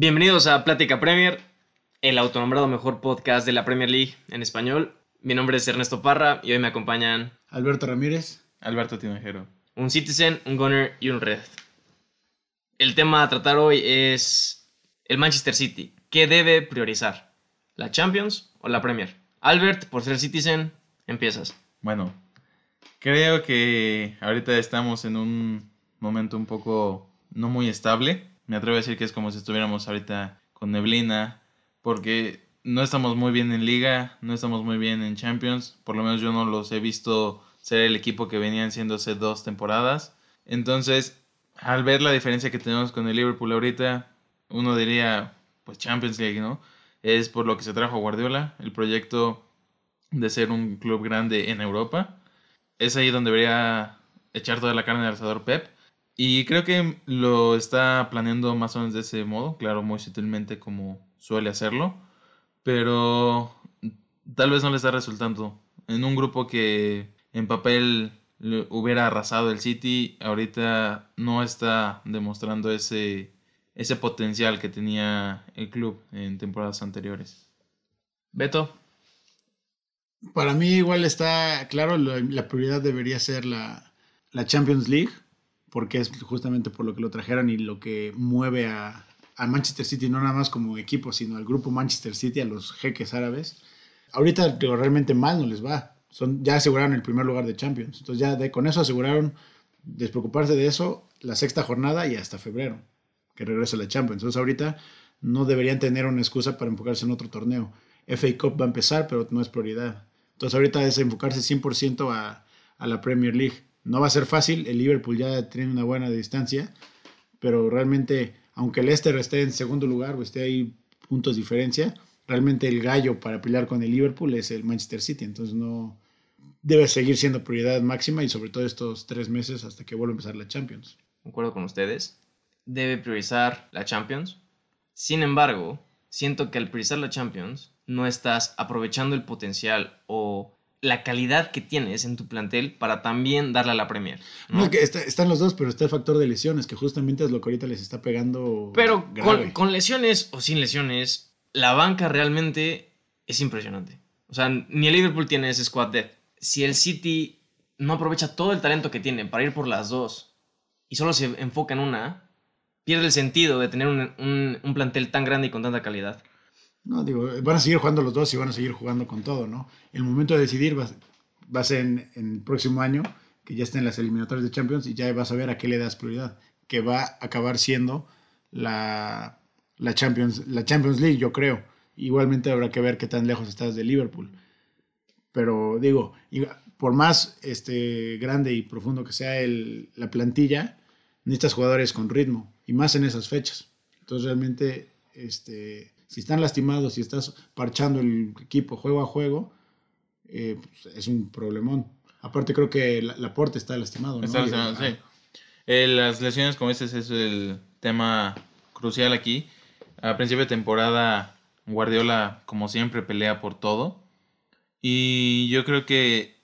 Bienvenidos a Plática Premier, el autonombrado mejor podcast de la Premier League en español. Mi nombre es Ernesto Parra y hoy me acompañan Alberto Ramírez, Alberto Tinajero, un Citizen, un Gunner y un Red. El tema a tratar hoy es el Manchester City. ¿Qué debe priorizar? ¿La Champions o la Premier? Albert, por ser Citizen, empiezas. Bueno, creo que ahorita estamos en un momento un poco no muy estable. Me atrevo a decir que es como si estuviéramos ahorita con neblina, porque no estamos muy bien en liga, no estamos muy bien en Champions, por lo menos yo no los he visto ser el equipo que venían siendo hace dos temporadas. Entonces, al ver la diferencia que tenemos con el Liverpool ahorita, uno diría, pues Champions League, ¿no? Es por lo que se trajo Guardiola, el proyecto de ser un club grande en Europa. Es ahí donde debería echar toda la carne al asador Pep. Y creo que lo está planeando más o menos de ese modo, claro, muy sutilmente como suele hacerlo, pero tal vez no le está resultando. En un grupo que en papel hubiera arrasado el City, ahorita no está demostrando ese, ese potencial que tenía el club en temporadas anteriores. Beto. Para mí igual está claro, la, prioridad debería ser la, la, Champions League, porque es justamente por lo que lo trajeron y lo que mueve a, a, Manchester City, no nada más como equipo, sino al grupo Manchester City, a los jeques árabes. Ahorita digo, realmente mal no les va. Son, ya aseguraron el primer lugar de Champions. Entonces ya con eso aseguraron despreocuparse de eso la sexta jornada y hasta febrero, que regresa la Champions. Entonces ahorita no deberían tener una excusa para enfocarse en otro torneo. FA Cup va a empezar, pero no es prioridad. Entonces ahorita es enfocarse 100% a, a la Premier League. No va a ser fácil, el Liverpool ya tiene una buena distancia, pero realmente, aunque el Leicester esté en segundo lugar o esté ahí puntos de diferencia, realmente el gallo para pelear con el Liverpool es el Manchester City. Entonces no debe seguir siendo prioridad máxima y sobre todo estos tres meses hasta que vuelva a empezar la Champions. Concuerdo con ustedes. Debe priorizar la Champions. Sin embargo, siento que al priorizar la Champions no estás aprovechando el potencial o la calidad que tienes en tu plantel para también darle a la Premier. No, que están los dos, pero está el factor de lesiones, que justamente es lo que ahorita les está pegando. Pero con, con, lesiones o sin lesiones, la banca realmente es impresionante. O sea, ni el Liverpool tiene ese squad depth. Si el City no aprovecha todo el talento que tiene para ir por las dos y solo se enfoca en una, pierde el sentido de tener un, un plantel tan grande y con tanta calidad. No, digo, van a seguir jugando los dos y van a seguir jugando con todo, ¿no? El momento de decidir va, va a ser en, el próximo año, que ya estén las eliminatorias de Champions y ya vas a ver a qué le das prioridad, que va a acabar siendo la, la, Champions, la Champions League, yo creo. Igualmente habrá que ver qué tan lejos estás de Liverpool. Pero digo, por más este, grande y profundo que sea el, la plantilla, necesitas jugadores con ritmo, y más en esas fechas. Entonces realmente este, si están lastimados, si estás parchando el equipo juego a juego, eh, pues, es un problemón. Aparte creo que la, porte está lastimado. ¿no? Está lastimado, sí. Eh, las lesiones, como dices, es el tema crucial aquí. A principio de temporada, Guardiola, como siempre, pelea por todo. Y yo creo que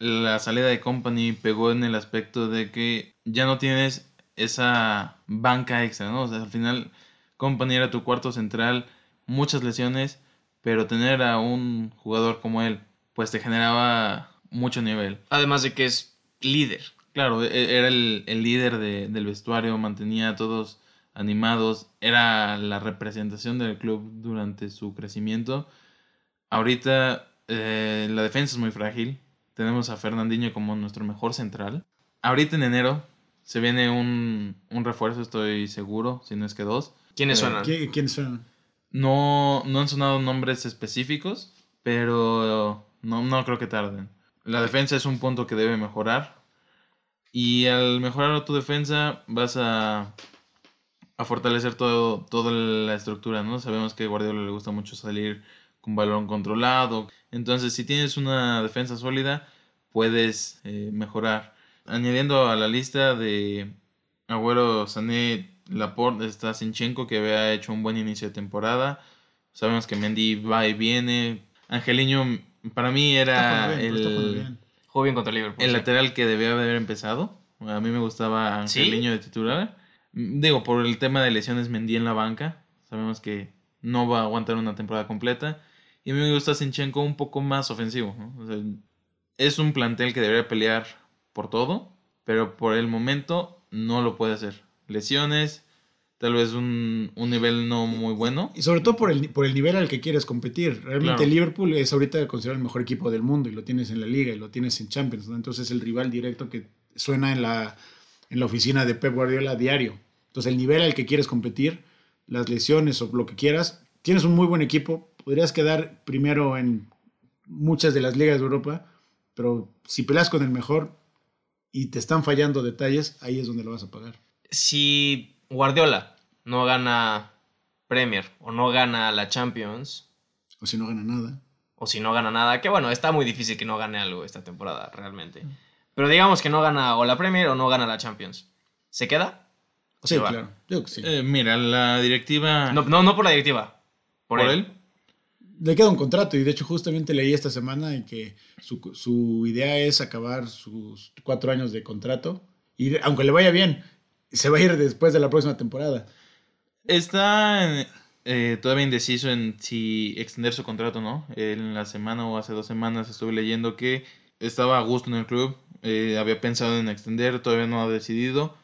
la salida de Company pegó en el aspecto de que ya no tienes esa banca extra, ¿no? O sea, al final Company era tu cuarto central, muchas lesiones, pero tener a un jugador como él, pues te generaba mucho nivel. Además de que es líder. Claro, e-, era el, líder del vestuario, mantenía a todos animados, era la representación del club durante su crecimiento. Ahorita eh, la defensa es muy frágil. Tenemos a Fernandinho como nuestro mejor central. Ahorita en enero se viene un, un refuerzo, estoy seguro, si no es que dos. ¿Quiénes suenan? ¿Quiénes suenan? No, no han sonado nombres específicos, pero no, no creo que tarden. La defensa es un punto que debe mejorar. Y al mejorar tu defensa vas a, a fortalecer todo, toda la estructura, ¿no? Sabemos que a Guardiola le gusta mucho salir con balón controlado. Entonces, si tienes una defensa sólida, puedes eh, mejorar. Añadiendo a la lista de Agüero, Sané, Laporte está Sinchenko que había hecho un buen inicio de temporada. Sabemos que Mendy va y viene. Angeliño para mí era el joven contra Liverpool. El lateral que debía haber empezado. A mí me gustaba Angeliño de titular. Digo, por el tema de lesiones Mendy en la banca. Sabemos que no va a aguantar una temporada completa. Y a mí me gusta Sinchenko un poco más ofensivo. ¿no? O sea, es un plantel que debería pelear por todo, pero por el momento no lo puede hacer. Lesiones, tal vez un, un nivel no muy bueno. Y sobre todo por el, por el nivel al que quieres competir. Realmente Claro. Liverpool es ahorita considerado el mejor equipo del mundo y lo tienes en la liga y lo tienes en Champions. ¿no? Entonces es el rival directo que suena en la, en la oficina de Pep Guardiola a diario. Entonces el nivel al que quieres competir, las lesiones o lo que quieras, tienes un muy buen equipo. Podrías quedar primero en muchas de las ligas de Europa, pero si peleas con el mejor y te están fallando detalles, ahí es donde lo vas a pagar. Si Guardiola no gana Premier o no gana la Champions, O si no gana nada. o si no gana nada, que bueno, está muy difícil que no gane algo esta temporada realmente. Pero digamos que no gana o la Premier o no gana la Champions. ¿Se queda? ¿O Sí, se va? claro. Yo sí. Eh, mira, la directiva No, no, no por la directiva. Por, por él. él. Le queda un contrato y de hecho justamente leí esta semana en que su, su idea es acabar sus cuatro años de contrato y aunque le vaya bien, se va a ir después de la próxima temporada. Está eh, todavía indeciso en si extender su contrato o no. En la semana o hace dos semanas estuve leyendo que estaba a gusto en el club, eh, había pensado en extender, todavía no ha decidido.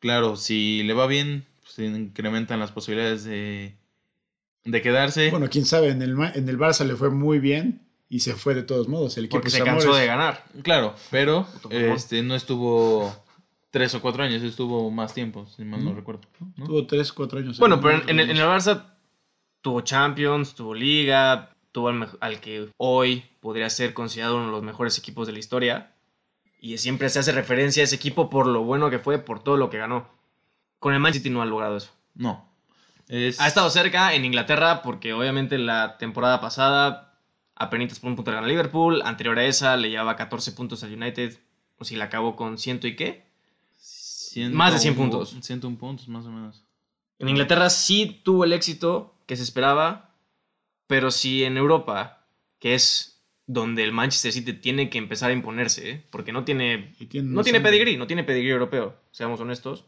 Claro, si le va bien, pues, se incrementan las posibilidades de, de quedarse. Bueno, quién sabe, en el, Ma- en el Barça le fue muy bien y se fue de todos modos. El equipo Porque se cansó de ganar. Claro, pero este, no estuvo tres o cuatro años, estuvo más tiempo, si mal no recuerdo. ¿no? Tuvo tres, cuatro años. Bueno, pero en, en el, en el Barça tuvo Champions, tuvo Liga, tuvo al, al que hoy podría ser considerado uno de los mejores equipos de la historia. Y siempre se hace referencia a ese equipo por lo bueno que fue, por todo lo que ganó. Con el Man City no ha logrado eso. No. Es, Ha estado cerca en Inglaterra porque obviamente la temporada pasada apenas por un punto le ganó a Liverpool. Anterior a esa le llevaba 14 puntos al United. O si la acabó con ciento y qué. Más de 100 puntos. 101 puntos, más o menos. En Inglaterra sí tuvo el éxito que se esperaba, pero si en Europa, que es donde el Manchester City tiene que empezar a imponerse, ¿eh? porque no tiene, no tiene pedigrí, no tiene pedigrí europeo, seamos honestos.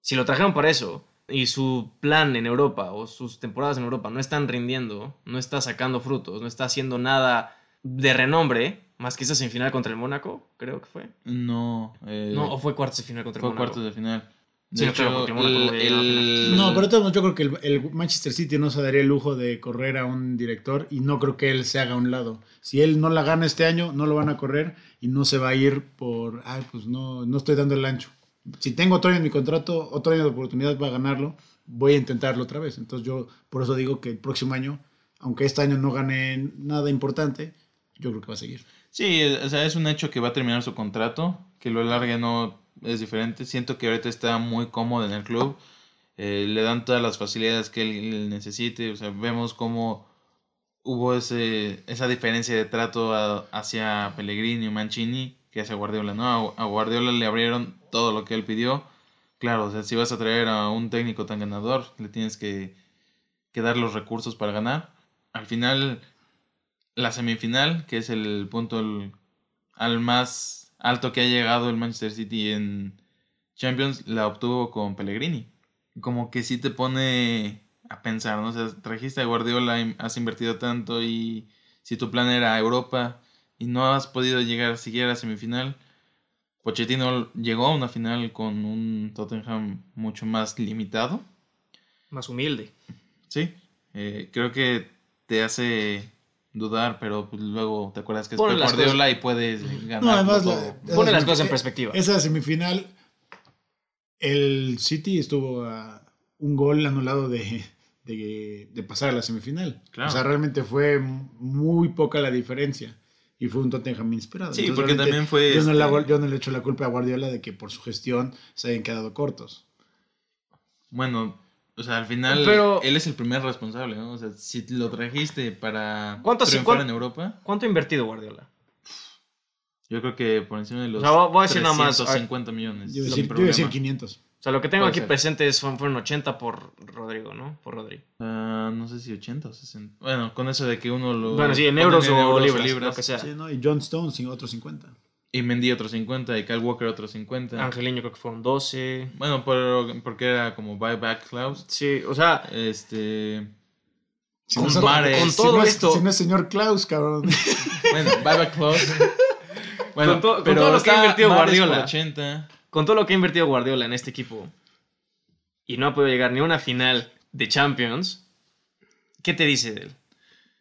Si lo trajeron para eso y su plan en Europa o sus temporadas en Europa no están rindiendo, no está sacando frutos, no está haciendo nada de renombre, más que esa semifinal contra el Mónaco, creo que fue. No. eh, No, o fue cuartos de final contra el fue Mónaco. cuartos de final. Sí, De hecho, porque el Mónaco no el- el- No, pero yo creo que el, el Manchester City no se daría el lujo de correr a un director y no creo que él se haga a un lado. Si él no la gana este año, no lo van a correr y no se va a ir por, ay, pues no, no estoy dando el ancho. Si tengo otro año en mi contrato, otro año de oportunidad para ganarlo, voy a intentarlo otra vez. Entonces yo por eso digo que el próximo año, aunque este año no gane nada importante, yo creo que va a seguir. Sí, o sea, es un hecho que va a terminar su contrato, que lo alargue no es diferente. Siento que ahorita está muy cómodo en el club, eh, le dan todas las facilidades que él necesite, o sea, vemos cómo hubo ese, esa diferencia de trato hacia Pellegrini y Mancini que hacia Guardiola, ¿no? A, a Guardiola le abrieron todo lo que él pidió. Claro, o sea, si vas a traer a un técnico tan ganador, le tienes que, que dar los recursos para ganar. Al final, la semifinal, que es el punto el- al más alto que ha llegado el Manchester City en Champions, la obtuvo con Pellegrini. Como que sí te pone a pensar, ¿no? O sea, trajiste a Guardiola, has invertido tanto y si tu plan era Europa y no has podido llegar siquiera a semifinal, Pochettino llegó a una final con un Tottenham mucho más limitado. Más humilde. Sí, eh, creo que te hace dudar, pero pues, luego te acuerdas que es Guardiola y puedes ganar. No, además, la- Pone las cosas en perspectiva. Esa semifinal, el City estuvo a un gol anulado de, de, de pasar a la semifinal. Claro. O sea, realmente fue muy poca la diferencia. Y fue un Tottenham inspirado. Sí, Entonces, porque también fue, Yo no, le este- yo no le echo la culpa a Guardiola de que por su gestión se hayan quedado cortos. Bueno, o sea, al final Pero- él es el primer responsable, ¿no? O sea, si lo trajiste para ¿Cuánto triunfar en Europa, ¿Cuánto ha invertido Guardiola? yo creo que por encima de los O sea, voy a decir nada más, 350 millones. Yo iba a sin decir, yo iba a decir problema. 500. O sea, lo que tengo Puede aquí ser. presentes fueron, fueron 80 por Rodrigo, ¿no? Por Rodrigo. Ah, no sé si 80 o 60. Bueno, con eso de que uno lo. Bueno, sí, en euros o libras, lo que sea. Sí, ¿no? Y John Stones, otros 50. Y Mendy otros 50 y Kyle Walker otros 50. Angeliño creo que fueron 12. Bueno, pero, porque era como buyback clause. Sí, o sea, Este. Si Con no, Mahrez. con si todo no es- esto- Si no es señor Klaus, cabrón. Bueno, buyback clause. Bueno, Con to- con pero todo lo que ha invertido Guardiola. por 80. con todo lo que ha invertido Guardiola en este equipo y no ha podido llegar ni a una final de Champions, ¿qué te dice de él?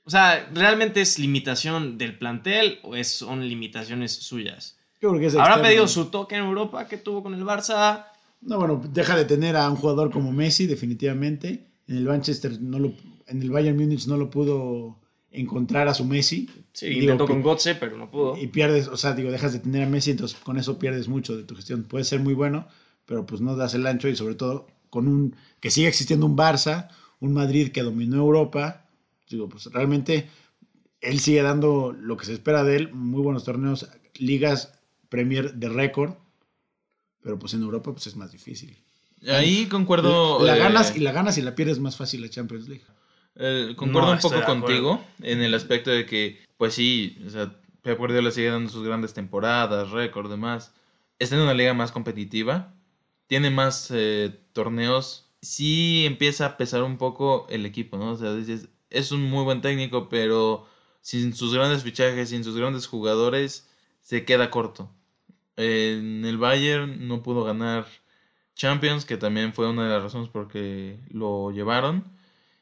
O sea, ¿realmente es limitación del plantel o es, son limitaciones suyas? Yo creo que es ¿Habrá externo. pedido su toque en Europa que tuvo con el Barça? No, bueno, deja de tener a un jugador como Messi, definitivamente. En el Manchester no lo, en el Bayern Múnich no lo pudo encontrar a su Messi. Sí, Digo, intentó con Gotze, pero no pudo. Y pierdes, o sea, digo, dejas de tener a Messi, entonces con eso pierdes mucho de tu gestión. Puede ser muy bueno, pero pues no das el ancho y sobre todo con un que sigue existiendo un Barça, un Madrid que dominó Europa. Digo, pues realmente él sigue dando lo que se espera de él, muy buenos torneos, ligas Premier de récord, pero pues en Europa pues es más difícil. Ahí concuerdo. La eh, ganas y la ganas y la pierdes más fácil la Champions League. Eh, concuerdo No, un poco contigo en el aspecto de que, pues sí, o sea, Pep Guardiola sigue dando sus grandes temporadas, récord, demás. Está en una liga más competitiva, tiene más eh, torneos. Sí empieza a pesar un poco el equipo, ¿no? O sea, dices, es un muy buen técnico, pero sin sus grandes fichajes, sin sus grandes jugadores, se queda corto. En el Bayern no pudo ganar Champions, que también fue una de las razones por que lo llevaron.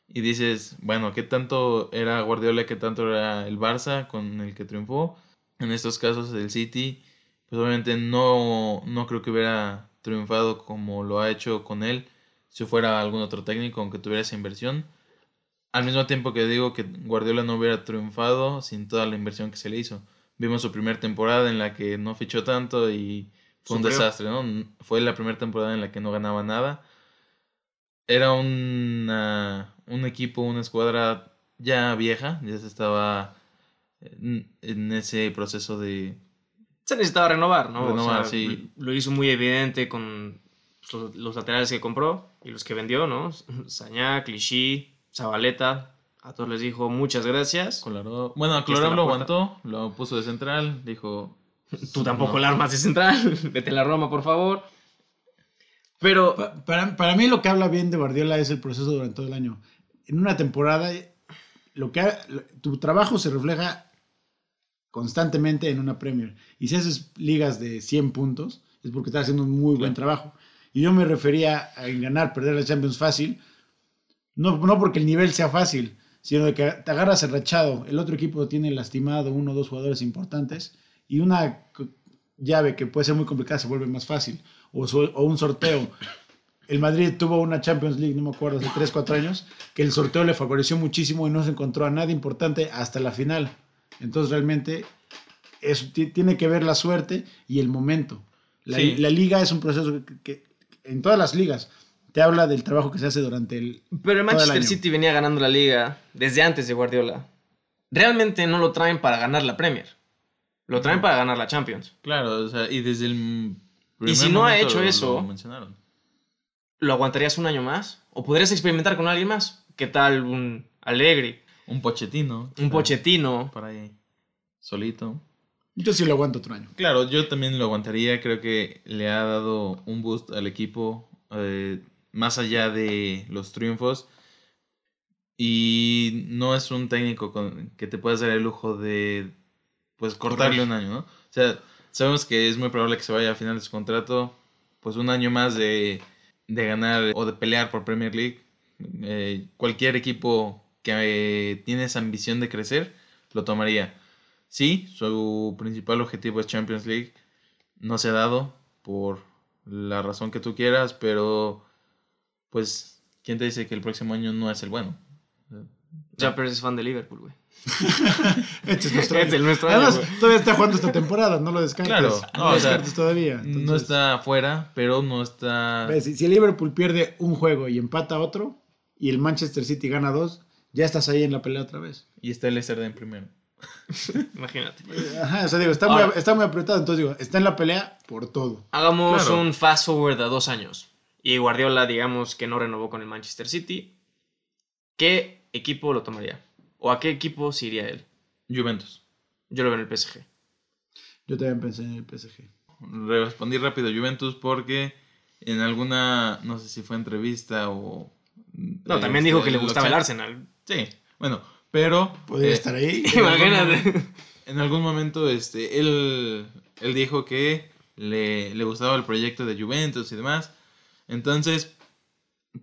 Y dices, bueno, ¿qué tanto era Guardiola, qué tanto era el Barça con el que triunfó? En estos casos el City, pues obviamente no, no creo que hubiera triunfado como lo ha hecho con él si fuera algún otro técnico, aunque tuviera esa inversión. Al mismo tiempo que digo que Guardiola no hubiera triunfado sin toda la inversión que se le hizo. Vimos su primera temporada en la que no fichó tanto y fue un Sufrió. desastre, ¿no? Fue la primera temporada en la que no ganaba nada. Era una- un equipo, una escuadra ya vieja, ya se estaba en, en ese proceso de... Se necesitaba renovar, ¿no? O Renovar, sea, sí. Lo hizo muy evidente con los, los laterales que compró y los que vendió, ¿no? Sañá, Clichy, Zabaleta. A todos les dijo muchas gracias. Colorado. Bueno, Colorado lo aguantó, lo puso de central, dijo... Tú tampoco No. la armas de central. Vete a la Roma, por favor. Pero Pa- Para, para mí lo que habla bien de Guardiola es el proceso durante todo el año. En una temporada, lo que ha- tu trabajo se refleja constantemente en una Premier. Y si haces ligas de 100 puntos, es porque estás haciendo un muy buen trabajo. Y yo me refería a ganar, perder la Champions fácil, no, no porque el nivel sea fácil, sino de que te agarras el rachado, el otro equipo tiene lastimado uno o dos jugadores importantes y una llave que puede ser muy complicada se vuelve más fácil. O, un sorteo. El Madrid tuvo una Champions League, no me acuerdo, hace 3, 4 años, que el sorteo le favoreció muchísimo y no se encontró a nadie importante hasta la final. Entonces realmente eso ti- tiene que ver la suerte y el momento. La, Sí. la liga es un proceso que, que- en todas las ligas te habla del trabajo que se hace durante el... Pero el Manchester. City venía ganando la liga desde antes de Guardiola. Realmente no lo traen para ganar la Premier. Lo traen No. para ganar la Champions. Claro, o sea, y desde el... Y si no ha hecho lo- eso- lo mencionaron. ¿Lo aguantarías un año más? ¿O podrías experimentar con alguien más? ¿Qué tal un Allegri? Un Pochettino. Un Pochettino. Por ahí. Solito. Yo sí lo aguanto otro año. Claro, yo también lo aguantaría. Creo que le ha dado un boost al equipo. eh, más allá de los triunfos. Y no es un técnico con, que te puedas dar el lujo de pues cortarle un año, ¿no? O sea, sabemos que es muy probable que se vaya a final de su contrato. Pues un año más de, de ganar o de pelear por Premier League. Eh, cualquier equipo que eh, tiene esa ambición de crecer lo tomaría. Sí, su principal objetivo es Champions League. No se ha dado por la razón que tú quieras, pero pues, ¿quién te dice que el próximo año no es el bueno? Ya, pero es fan de Liverpool, güey. Este es nuestro Es año. el nuestro año, Además, güey. todavía está jugando esta temporada, no lo descartes. Claro, no, no, lo sea, descartes todavía. no está afuera, pero no está... Ve, Si, si el Liverpool pierde un juego y empata otro, y el Manchester City gana dos, ya estás ahí en la pelea otra vez. Y está el Leicester en primero. Imagínate. Ajá, o sea, digo, está, Ahora- muy, está muy apretado, entonces digo, está en la pelea por todo. Hagamos Claro. un fast forward a dos años. Y Guardiola, digamos que no renovó con el Manchester City. ¿Qué equipo lo tomaría? ¿O a qué equipo se iría él? Juventus. Yo lo veo en el PSG. Yo también pensé en el PSG. Respondí rápido Juventus porque en alguna, no sé si fue entrevista o... No, también dijo que le gustaba el Arsenal. Sí, bueno, pero... Podría eh, estar ahí. Imagínate. En algún momento, este, él, él dijo que le, le gustaba el proyecto de Juventus y demás. Entonces,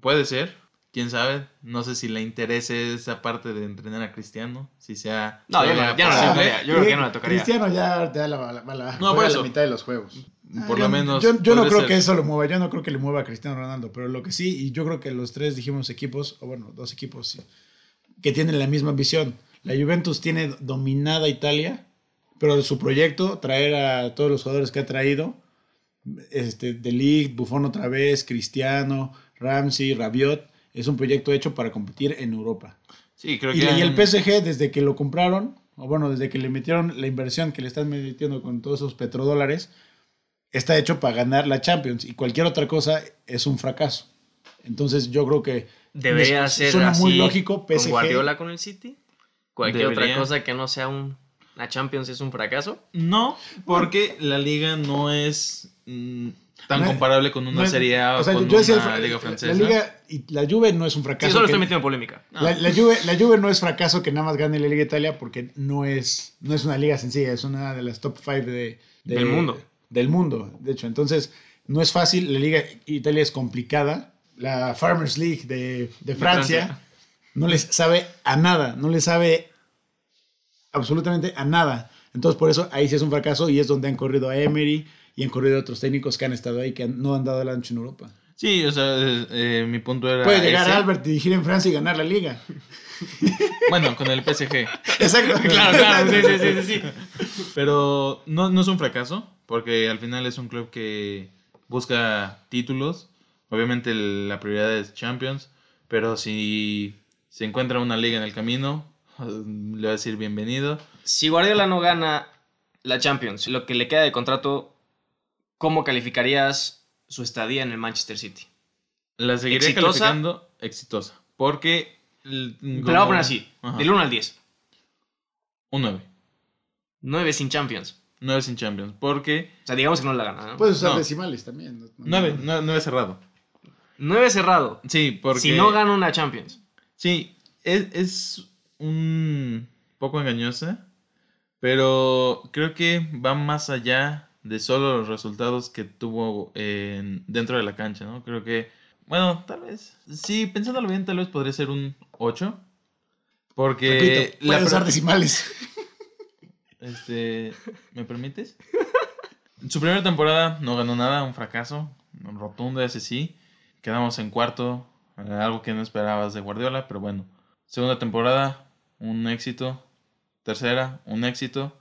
puede ser, quién sabe. No sé si le interese esa parte de entrenar a Cristiano. Si sea. No, yo no- ya tocaría. Yo creo que ya no le tocaría. Cristiano ya te da la, la, la- No, por la mitad de los juegos. Por Ah, lo yo- menos. Yo, yo no creo ser. que eso lo mueva. Yo no creo que le mueva a Cristiano Ronaldo. Pero lo que sí, y yo creo que los tres dijimos equipos, o bueno, dos equipos sí, que tienen la misma visión. La Juventus tiene dominada Italia, pero su proyecto, traer a todos los jugadores que ha traído, este, De Ligt, Buffon otra vez, Cristiano, Ramsey, Rabiot, es un proyecto hecho para competir en Europa. Sí, creo Y, que. y el PSG, desde que lo compraron, o bueno, desde que le metieron la inversión que le están metiendo con todos esos petrodólares, está hecho para ganar la Champions. Y cualquier otra cosa es un fracaso. Entonces yo creo que Debería ser suena así muy lógico con PSG. Guardiola con el City. Cualquier Debería. otra cosa que no sea un, una Champions es un fracaso. No, porque la liga no es mm, tan No comparable con una No Serie A o, sea, con yo decía el una liga la- francesa. La liga y la Juve no es un Sí, fracaso. solo que- estoy metiendo en polémica. La, la Juve, la Juve no es fracaso que nada más gane la Liga Italia porque no es, no es una liga sencilla, es una de las top 5 de, de- Del mundo. Del mundo, de hecho. Entonces, no es fácil. La Liga Italia es complicada. La Farmers League de, de Francia, Francia. no les sabe a nada, no les sabe absolutamente a nada. Entonces, por eso ahí sí es un fracaso y es donde han corrido a Emery y han corrido a otros técnicos que han estado ahí que han- no han dado el ancho en Europa. Sí, o sea, eh, eh, mi punto era. Puede llegar ese. Albert, dirigir en Francia y ganar la liga. Bueno, con el PSG. Exacto. Claro, claro, sí, sí, sí, sí, sí. Pero no, no es un fracaso, porque al final es un club que busca títulos. Obviamente la prioridad es Champions, pero si se encuentra una liga en el camino, le va a decir bienvenido. Si Guardiola no gana la Champions, lo que le queda de contrato, ¿cómo calificarías su estadía en el Manchester City? La seguiré ¿Exitosa? calificando exitosa, porque... Te como- la voy a poner así, Ajá. del 1 al 10. Un 9. 9 sin Champions. 9 sin Champions, porque... O sea, digamos que no la gana. ¿no? Puedes usar No. decimales también. ¿no? 9, 9 cerrado. 9 cerrado. Sí, porque... Si no gana una Champions. Sí, es, es un poco engañosa, pero creo que va más allá de solo los resultados que tuvo en- dentro de la cancha, ¿no? Creo que, bueno, tal vez, sí, pensándolo bien, tal vez podría ser un 8, porque... Repito, la usar decimales. este, ¿me permites? Su primera temporada no ganó nada, un fracaso, rotundo ese sí. Quedamos en cuarto, algo que no esperabas de Guardiola, pero bueno. Segunda temporada, un éxito. Tercera, un éxito.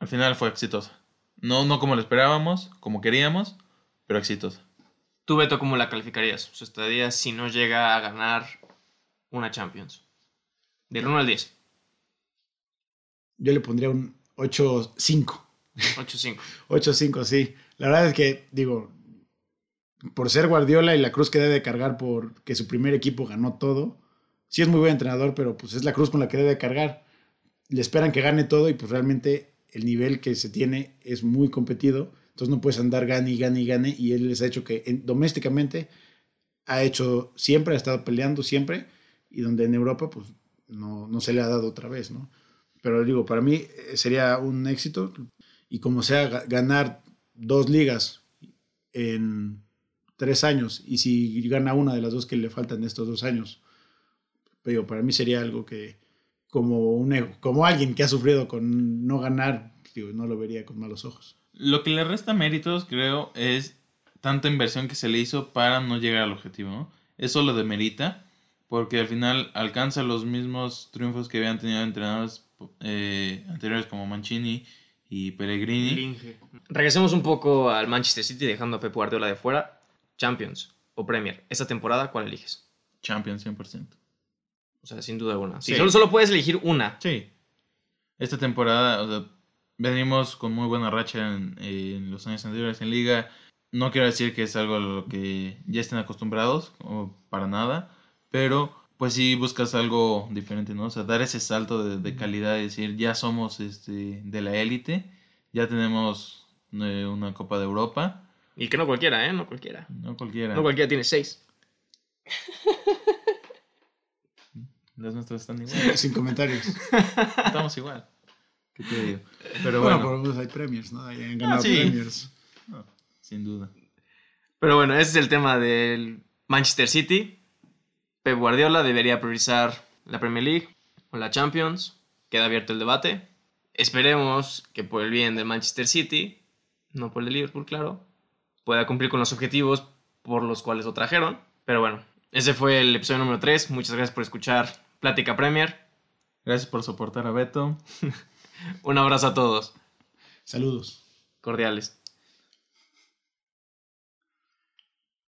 Al final fue exitosa. No, no como lo esperábamos, como queríamos, pero exitosa. ¿Tú, Beto, cómo la calificarías? Su estadía si no llega a ganar una Champions. Del 1 al 10. Yo le pondría un 8-5. 8-5. 8-5, sí. La verdad es que, digo, por ser Guardiola y la cruz que debe de cargar por que su primer equipo ganó todo, sí es muy buen entrenador, pero pues es la cruz con la que debe de cargar. Le esperan que gane todo y pues realmente el nivel que se tiene es muy competido. Entonces no puedes andar gane y gane y gane. Y él les ha hecho que en- domésticamente ha hecho siempre, ha estado peleando siempre. Y donde en Europa pues no, no se le ha dado otra vez, ¿no? Pero digo, para mí eh, sería un éxito. Y como sea, ga- ganar dos ligas en tres años. Y si gana una de las dos que le faltan estos dos años, digo, para mí sería algo que, como, un, ego- como alguien que ha sufrido con no ganar, digo, no lo vería con malos ojos. Lo que le resta méritos, creo, es tanta inversión que se le hizo para no llegar al objetivo, ¿no? Eso lo demerita, porque al final alcanza los mismos triunfos que habían tenido entrenadores eh, anteriores como Mancini y Pellegrini. Regresemos un poco al Manchester City dejando a Pep Guardiola de fuera. Champions o Premier. Esta temporada, ¿cuál eliges? Champions 100%. O sea, sin duda alguna. Si Sí. solo, solo puedes elegir una. Sí. Esta temporada, o sea, venimos con muy buena racha en, en los años anteriores en liga. No quiero decir que es algo a lo que ya estén acostumbrados, o para nada, pero pues sí buscas algo diferente, ¿no? O sea, dar ese salto de, de calidad y decir, ya somos este, de la élite, Ya tenemos eh, una Copa de Europa. Y que no cualquiera, ¿eh? No cualquiera. No cualquiera. No cualquiera tiene seis. Las nuestras están igual. Sin comentarios. Estamos igual. ¿Qué te digo? Pero bueno, bueno, por lo menos hay premiers, ¿no? Ahí han ganado sí. premiers. no, sin duda. Pero bueno, ese es el tema del Manchester City. Pep Guardiola debería priorizar la Premier League o la Champions. Queda abierto el debate. Esperemos que por el bien del Manchester City, no por el de Liverpool, claro, pueda cumplir con los objetivos por los cuales lo trajeron. Pero bueno, ese fue el episodio número 3. Muchas gracias por escuchar Plática Premier. Gracias por soportar a Beto. Un abrazo a todos. Saludos. Cordiales.